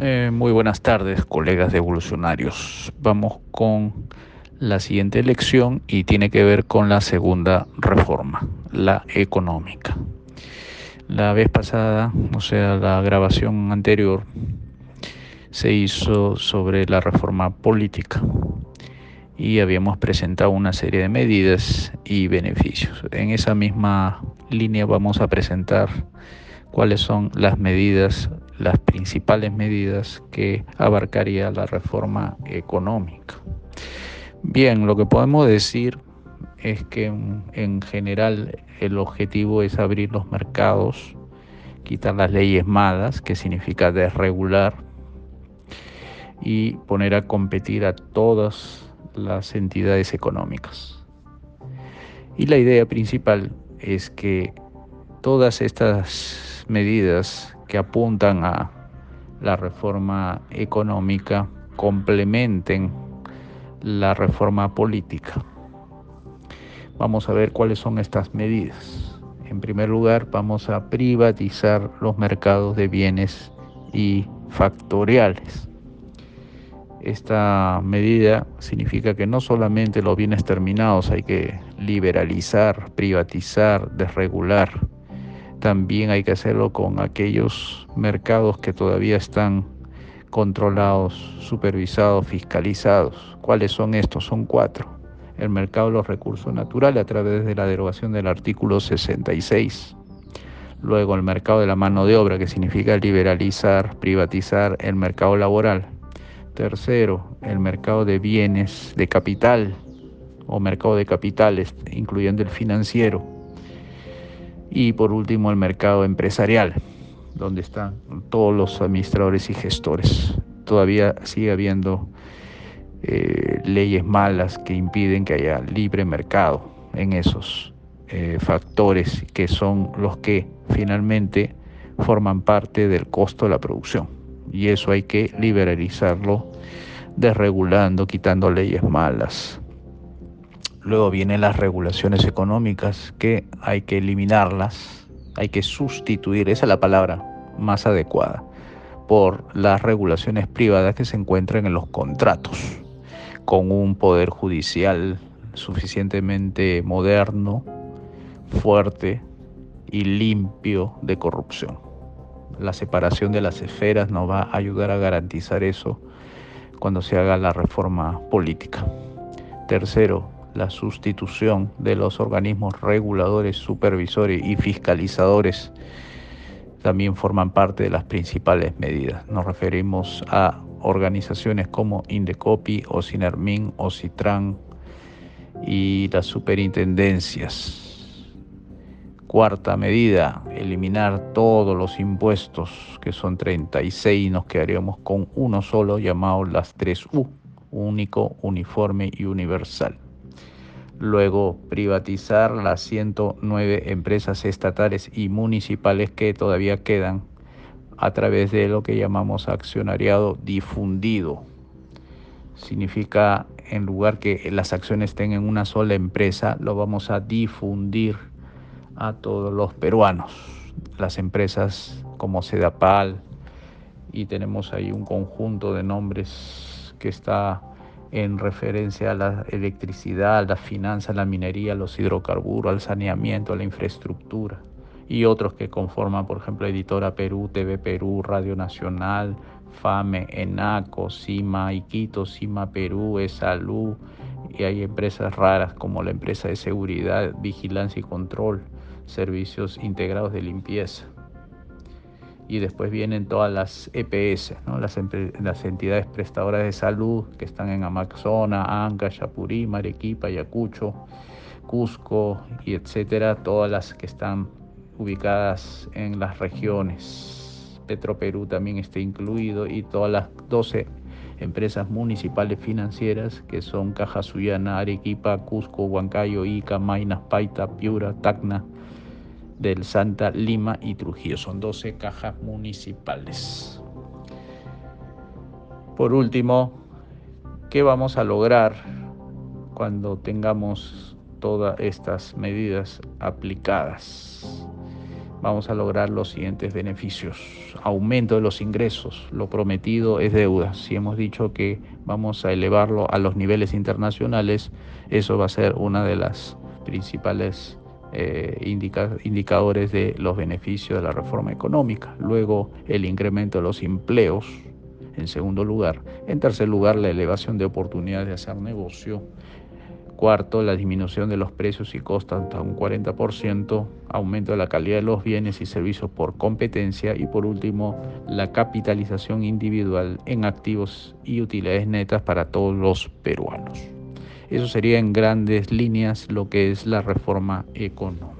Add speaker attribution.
Speaker 1: Eh, muy buenas tardes, colegas de evolucionarios. Vamos con la siguiente lección y tiene que ver con la segunda reforma, la económica. La vez pasada, o sea, la grabación anterior, se hizo sobre la reforma política y habíamos presentado una serie de medidas y beneficios. En esa misma línea vamos a presentar cuáles son las medidas las principales medidas que abarcaría la reforma económica. Bien, lo que podemos decir es que en general el objetivo es abrir los mercados, quitar las leyes malas, que significa desregular, y poner a competir a todas las entidades económicas. Y la idea principal es que todas estas medidas que apuntan a la reforma económica complementen la reforma política. Vamos a ver cuáles son estas medidas. En primer lugar, vamos a privatizar los mercados de bienes y factoriales. Esta medida significa que no solamente los bienes terminados hay que liberalizar, privatizar, desregular, también hay que hacerlo con aquellos mercados que todavía están controlados, supervisados, fiscalizados. ¿Cuáles son estos? Son cuatro. El mercado de los recursos naturales a través de la derogación del artículo 66. Luego el mercado de la mano de obra, que significa liberalizar, privatizar el mercado laboral. Tercero, el mercado de bienes, de capital o mercado de capitales, incluyendo el financiero y por último el mercado empresarial, donde están todos los administradores y gestores. Todavía sigue habiendo eh, leyes malas que impiden que haya libre mercado en esos eh, factores que son los que finalmente forman parte del costo de la producción. Y eso hay que liberalizarlo, desregulando, quitando leyes malas. Luego vienen las regulaciones económicas que hay que eliminarlas, hay que sustituir, esa es la palabra más adecuada, por las regulaciones privadas que se encuentran en los contratos, con un poder judicial suficientemente moderno, fuerte y limpio de corrupción. La separación de las esferas nos va a ayudar a garantizar eso cuando se haga la reforma política. Tercero, la sustitución de los organismos reguladores, supervisores y fiscalizadores también forman parte de las principales medidas. Nos referimos a organizaciones como Indecopi, o Citran y las superintendencias. Cuarta medida, eliminar todos los impuestos, que son 36, y nos quedaríamos con uno solo llamado las 3U, único, uniforme y universal luego privatizar las 109 empresas estatales y municipales que todavía quedan a través de lo que llamamos accionariado difundido. Significa en lugar que las acciones estén en una sola empresa, lo vamos a difundir a todos los peruanos. Las empresas como Sedapal y tenemos ahí un conjunto de nombres que está en referencia a la electricidad, a la finanza, la minería, los hidrocarburos, al saneamiento, a la infraestructura. Y otros que conforman, por ejemplo, Editora Perú, TV Perú, Radio Nacional, FAME, ENACO, CIMA, Iquito, CIMA Perú, ESALU, y hay empresas raras como la empresa de seguridad, vigilancia y control, servicios integrados de limpieza y después vienen todas las EPS, las, entidades prestadoras de salud que están en Amazonas, Anca, Chapurí, Marequipa, Ayacucho, Cusco y etcétera, todas las que están ubicadas en las regiones. Petroperú también está incluido y todas las 12 empresas municipales financieras que son Caja Suyana, Arequipa, Cusco, Huancayo, Ica, Maynas, Paita, Piura, Tacna, del Santa Lima y Trujillo. Son 12 cajas municipales. Por último, ¿qué vamos a lograr cuando tengamos todas estas medidas aplicadas? vamos a lograr los siguientes beneficios. Aumento de los ingresos. Lo prometido es deuda. Si hemos dicho que vamos a elevarlo a los niveles internacionales, eso va a ser una de las principales eh, indicadores de los beneficios de la reforma económica. Luego, el incremento de los empleos. En segundo lugar. En tercer lugar, la elevación de oportunidades de hacer negocio. Cuarto, la disminución de los precios y costos hasta un 40%, aumento de la calidad de los bienes y servicios por competencia y por último, la capitalización individual en activos y utilidades netas para todos los peruanos. Eso sería en grandes líneas lo que es la reforma económica.